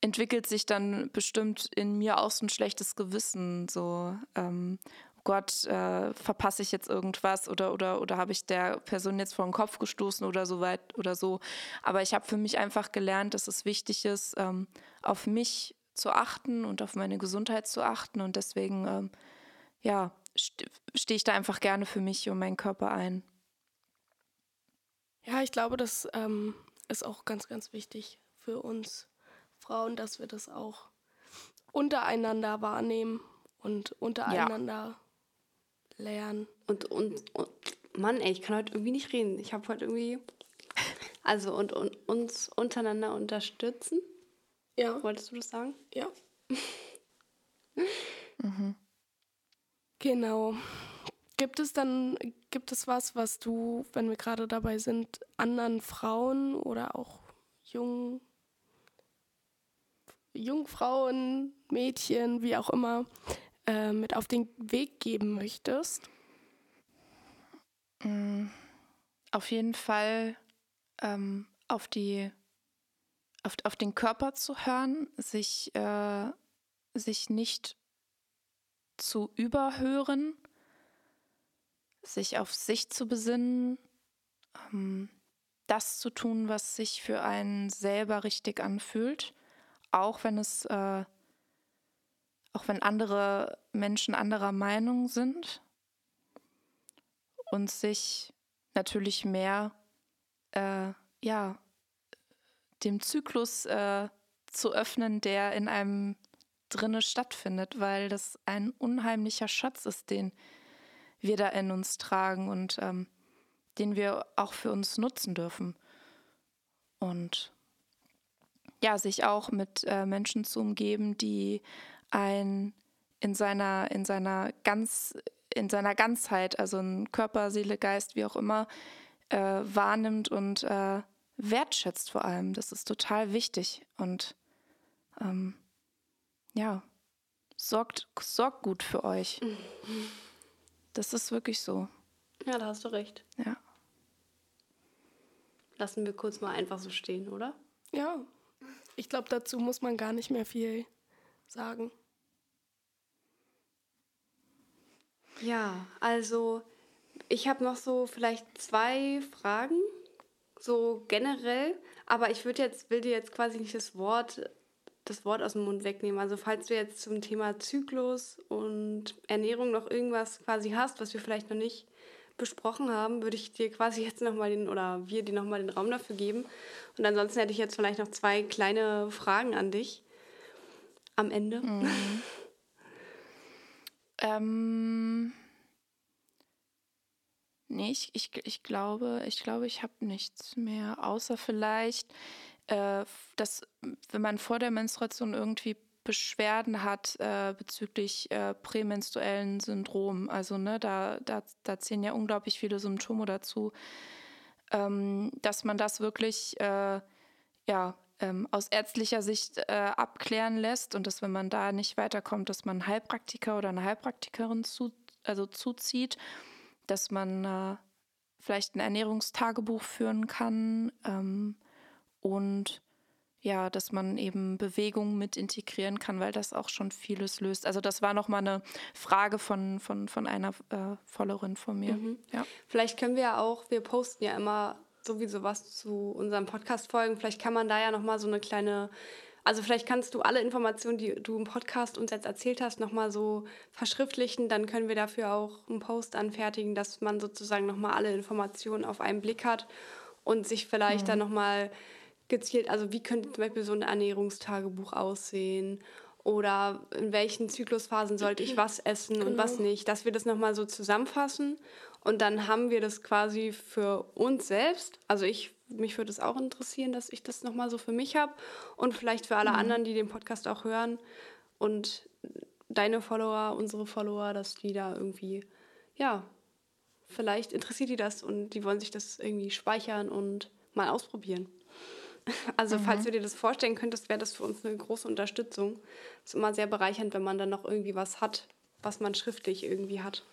entwickelt sich dann bestimmt in mir auch so ein schlechtes Gewissen, so ähm, Gott, äh, verpasse ich jetzt irgendwas oder, oder, oder habe ich der Person jetzt vor den Kopf gestoßen oder so weit oder so. Aber ich habe für mich einfach gelernt, dass es wichtig ist, ähm, auf mich zu achten und auf meine Gesundheit zu achten. Und deswegen, ähm, ja, stehe ich da einfach gerne für mich und meinen Körper ein.
Ja, ich glaube, das ähm, ist auch ganz, ganz wichtig für uns Frauen, dass wir das auch untereinander wahrnehmen und untereinander ja. Lernen.
Und, und, und, Mann, ey, ich kann heute irgendwie nicht reden. Ich habe heute irgendwie. Also, und, und uns untereinander unterstützen. Ja. Wolltest du das sagen?
Ja. mhm. Genau. Gibt es dann, gibt es was, was du, wenn wir gerade dabei sind, anderen Frauen oder auch jungen, Jungfrauen, Mädchen, wie auch immer, äh, mit auf den Weg geben möchtest?
Mm, auf jeden Fall ähm, auf die auf, auf den Körper zu hören, sich, äh, sich nicht zu überhören, sich auf sich zu besinnen, ähm, das zu tun, was sich für einen selber richtig anfühlt, auch wenn es, äh, auch wenn andere Menschen anderer Meinung sind und sich natürlich mehr, äh, ja, dem Zyklus äh, zu öffnen, der in einem drinne stattfindet, weil das ein unheimlicher Schatz ist, den wir da in uns tragen und ähm, den wir auch für uns nutzen dürfen. Und ja, sich auch mit äh, Menschen zu umgeben, die ein in seiner, in seiner ganz, in seiner Ganzheit, also in Körper, Seele, Geist, wie auch immer, äh, wahrnimmt und äh, wertschätzt vor allem. Das ist total wichtig. Und ähm, ja, sorgt, sorgt gut für euch. Das ist wirklich so.
Ja, da hast du recht.
Ja.
Lassen wir kurz mal einfach so stehen, oder?
Ja. Ich glaube, dazu muss man gar nicht mehr viel sagen.
Ja, also ich habe noch so vielleicht zwei Fragen, so generell, aber ich würde jetzt, will dir jetzt quasi nicht das Wort das Wort aus dem Mund wegnehmen. Also falls du jetzt zum Thema Zyklus und Ernährung noch irgendwas quasi hast, was wir vielleicht noch nicht besprochen haben, würde ich dir quasi jetzt nochmal den, oder wir dir nochmal den Raum dafür geben. Und ansonsten hätte ich jetzt vielleicht noch zwei kleine Fragen an dich am Ende. Mhm.
ähm, nee, ich, ich, ich glaube, ich glaube, ich habe nichts mehr, außer vielleicht äh, dass wenn man vor der Menstruation irgendwie Beschwerden hat äh, bezüglich äh, prämenstruellen Syndrom, also ne, da, da, da zählen ja unglaublich viele Symptome dazu, ähm, dass man das wirklich äh, ja, ähm, aus ärztlicher Sicht äh, abklären lässt und dass wenn man da nicht weiterkommt, dass man einen Heilpraktiker oder eine Heilpraktikerin zu, also zuzieht, dass man äh, vielleicht ein Ernährungstagebuch führen kann. Ähm, und ja, dass man eben Bewegung mit integrieren kann, weil das auch schon vieles löst. Also das war nochmal eine Frage von, von, von einer äh, Followerin von mir. Mhm. Ja.
Vielleicht können wir ja auch, wir posten ja immer sowieso was zu unseren Podcast-Folgen. Vielleicht kann man da ja nochmal so eine kleine, also vielleicht kannst du alle Informationen, die du im Podcast uns jetzt erzählt hast, nochmal so verschriftlichen. Dann können wir dafür auch einen Post anfertigen, dass man sozusagen nochmal alle Informationen auf einen Blick hat und sich vielleicht mhm. dann nochmal gezielt, also wie könnte zum Beispiel so ein Ernährungstagebuch aussehen oder in welchen Zyklusphasen sollte ich was essen genau. und was genau. nicht, dass wir das nochmal so zusammenfassen und dann haben wir das quasi für uns selbst, also ich, mich würde es auch interessieren, dass ich das nochmal so für mich habe und vielleicht für alle mhm. anderen, die den Podcast auch hören und deine Follower, unsere Follower, dass die da irgendwie, ja, vielleicht interessiert die das und die wollen sich das irgendwie speichern und mal ausprobieren. Also mhm. falls du dir das vorstellen könntest, wäre das für uns eine große Unterstützung. Es ist immer sehr bereichernd, wenn man dann noch irgendwie was hat, was man schriftlich irgendwie hat.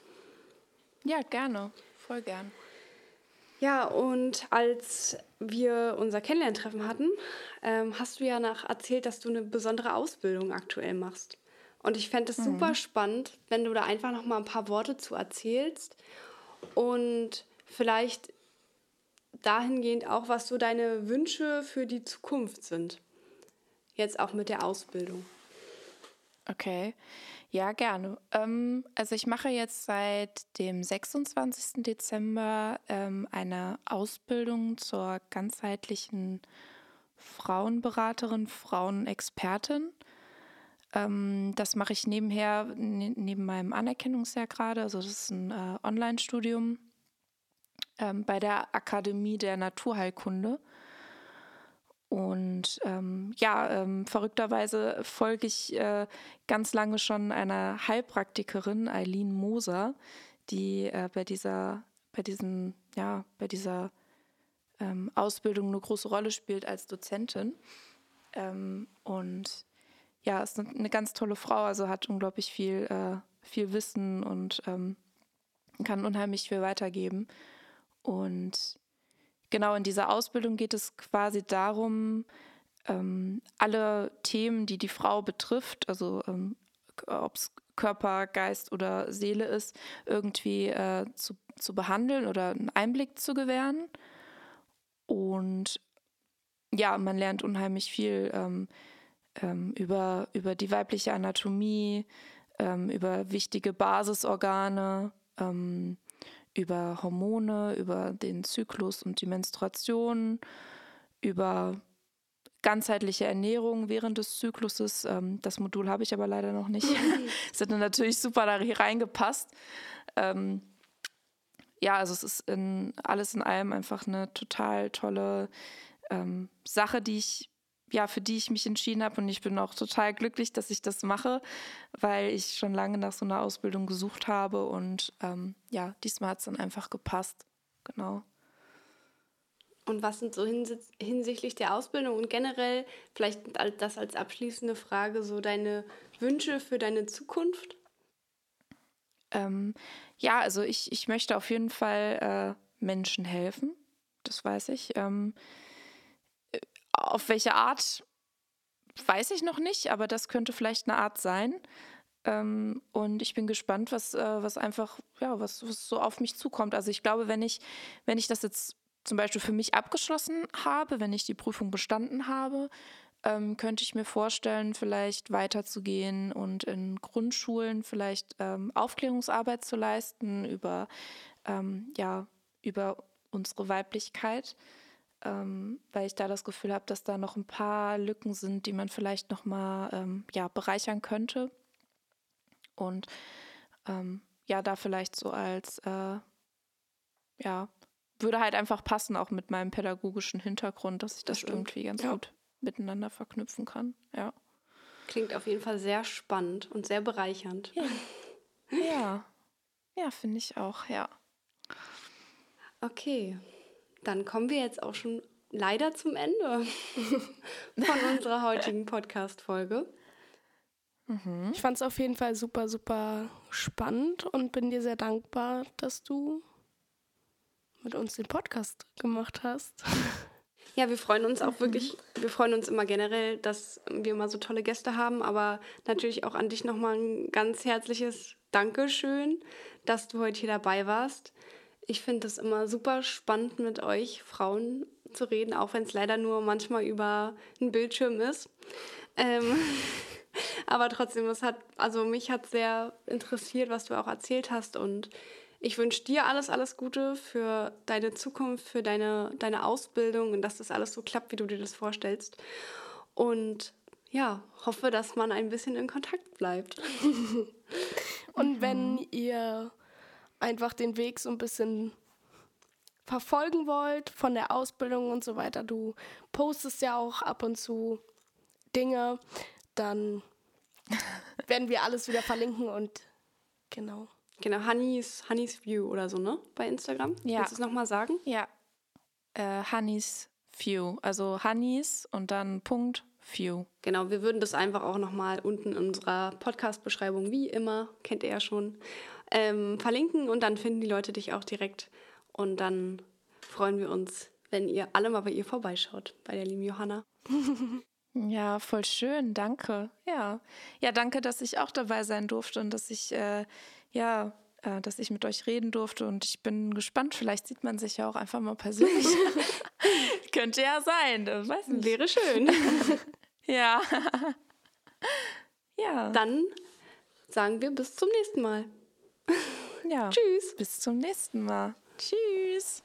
Ja, gerne. Voll gern.
Ja, und als wir unser Kennenlerntreffen hatten, ähm, hast du ja nach erzählt, dass du eine besondere Ausbildung aktuell machst. Und ich fände es mhm. super spannend, wenn du da einfach noch mal ein paar Worte zu erzählst und vielleicht dahingehend auch, was so deine Wünsche für die Zukunft sind. Jetzt auch mit der Ausbildung.
Okay, ja, gerne. Ähm, also ich mache jetzt seit dem 26. Dezember ähm, eine Ausbildung zur ganzheitlichen Frauenberaterin, Frauenexpertin. Ähm, das mache ich nebenher, ne neben meinem Anerkennungsjahr gerade. Also das ist ein äh, Online-Studium ähm, bei der Akademie der Naturheilkunde. Und ähm, ja, ähm, verrückterweise folge ich äh, ganz lange schon einer Heilpraktikerin, Eileen Moser, die äh, bei dieser, bei diesen, ja, bei dieser ähm, Ausbildung eine große Rolle spielt als Dozentin. Ähm, und ja, ist eine ganz tolle Frau, also hat unglaublich viel, äh, viel Wissen und ähm, kann unheimlich viel weitergeben. Und genau in dieser Ausbildung geht es quasi darum, ähm, alle Themen, die die Frau betrifft, also ähm, ob es Körper, Geist oder Seele ist, irgendwie äh, zu, zu behandeln oder einen Einblick zu gewähren. Und ja, man lernt unheimlich viel ähm, ähm, über, über die weibliche Anatomie, ähm, über wichtige Basisorgane, ähm, über Hormone, über den Zyklus und die Menstruation, über ganzheitliche Ernährung während des Zykluses. Ähm, das Modul habe ich aber leider noch nicht. Es hat natürlich super da reingepasst. Ähm, ja, also es ist in, alles in allem einfach eine total tolle ähm, Sache, die ich ja, für die ich mich entschieden habe. Und ich bin auch total glücklich, dass ich das mache, weil ich schon lange nach so einer Ausbildung gesucht habe. Und ähm, ja, diesmal hat es dann einfach gepasst. Genau.
Und was sind so hinsichtlich der Ausbildung und generell, vielleicht das als abschließende Frage, so deine Wünsche für deine Zukunft?
Ähm, ja, also ich, ich möchte auf jeden Fall äh, Menschen helfen. Das weiß ich. Ähm, auf welche Art weiß ich noch nicht, aber das könnte vielleicht eine Art sein. Ähm, und ich bin gespannt, was, äh, was einfach, ja, was, was so auf mich zukommt. Also ich glaube, wenn ich, wenn ich das jetzt zum Beispiel für mich abgeschlossen habe, wenn ich die Prüfung bestanden habe, ähm, könnte ich mir vorstellen, vielleicht weiterzugehen und in Grundschulen vielleicht ähm, Aufklärungsarbeit zu leisten über, ähm, ja, über unsere Weiblichkeit ähm, weil ich da das Gefühl habe, dass da noch ein paar Lücken sind, die man vielleicht noch mal ähm, ja, bereichern könnte. Und ähm, ja, da vielleicht so als, äh, ja, würde halt einfach passen, auch mit meinem pädagogischen Hintergrund, dass ich das, das irgendwie ganz ja. gut miteinander verknüpfen kann. Ja.
Klingt auf jeden Fall sehr spannend und sehr bereichernd.
Ja, ja, ja finde ich auch, ja.
Okay, dann kommen wir jetzt auch schon leider zum Ende von unserer heutigen Podcast-Folge.
Mhm. Ich fand es auf jeden Fall super, super spannend und bin dir sehr dankbar, dass du mit uns den Podcast gemacht hast.
Ja, wir freuen uns auch wirklich, wir freuen uns immer generell, dass wir immer so tolle Gäste haben, aber natürlich auch an dich nochmal ein ganz herzliches Dankeschön, dass du heute hier dabei warst. Ich finde es immer super spannend, mit euch Frauen zu reden, auch wenn es leider nur manchmal über einen Bildschirm ist. Ähm, aber trotzdem, es hat, also mich hat sehr interessiert, was du auch erzählt hast und ich wünsche dir alles, alles Gute für deine Zukunft, für deine, deine Ausbildung und dass das alles so klappt, wie du dir das vorstellst. Und ja, hoffe, dass man ein bisschen in Kontakt bleibt.
und wenn ihr einfach den Weg so ein bisschen verfolgen wollt von der Ausbildung und so weiter, du postest ja auch ab und zu Dinge, dann werden wir alles wieder verlinken und genau.
Genau, Honeys, Honeys View oder so, ne? Bei Instagram. Ja. Willst du es nochmal sagen?
Ja. Äh, Honeys View. Also Honeys und dann Punkt View.
Genau, wir würden das einfach auch nochmal unten in unserer Podcast-Beschreibung, wie immer, kennt ihr ja schon, ähm, verlinken und dann finden die Leute dich auch direkt. Und dann freuen wir uns, wenn ihr alle mal bei ihr vorbeischaut, bei der lieben Johanna.
Ja, voll schön, danke. Ja, ja, danke, dass ich auch dabei sein durfte und dass ich äh, ja, äh, dass ich mit euch reden durfte und ich bin gespannt. Vielleicht sieht man sich ja auch einfach mal persönlich. Könnte ja sein, weiß nicht.
Wäre schön.
ja. Ja.
Dann sagen wir bis zum nächsten Mal.
Ja.
Tschüss.
Bis zum nächsten Mal. Tschüss.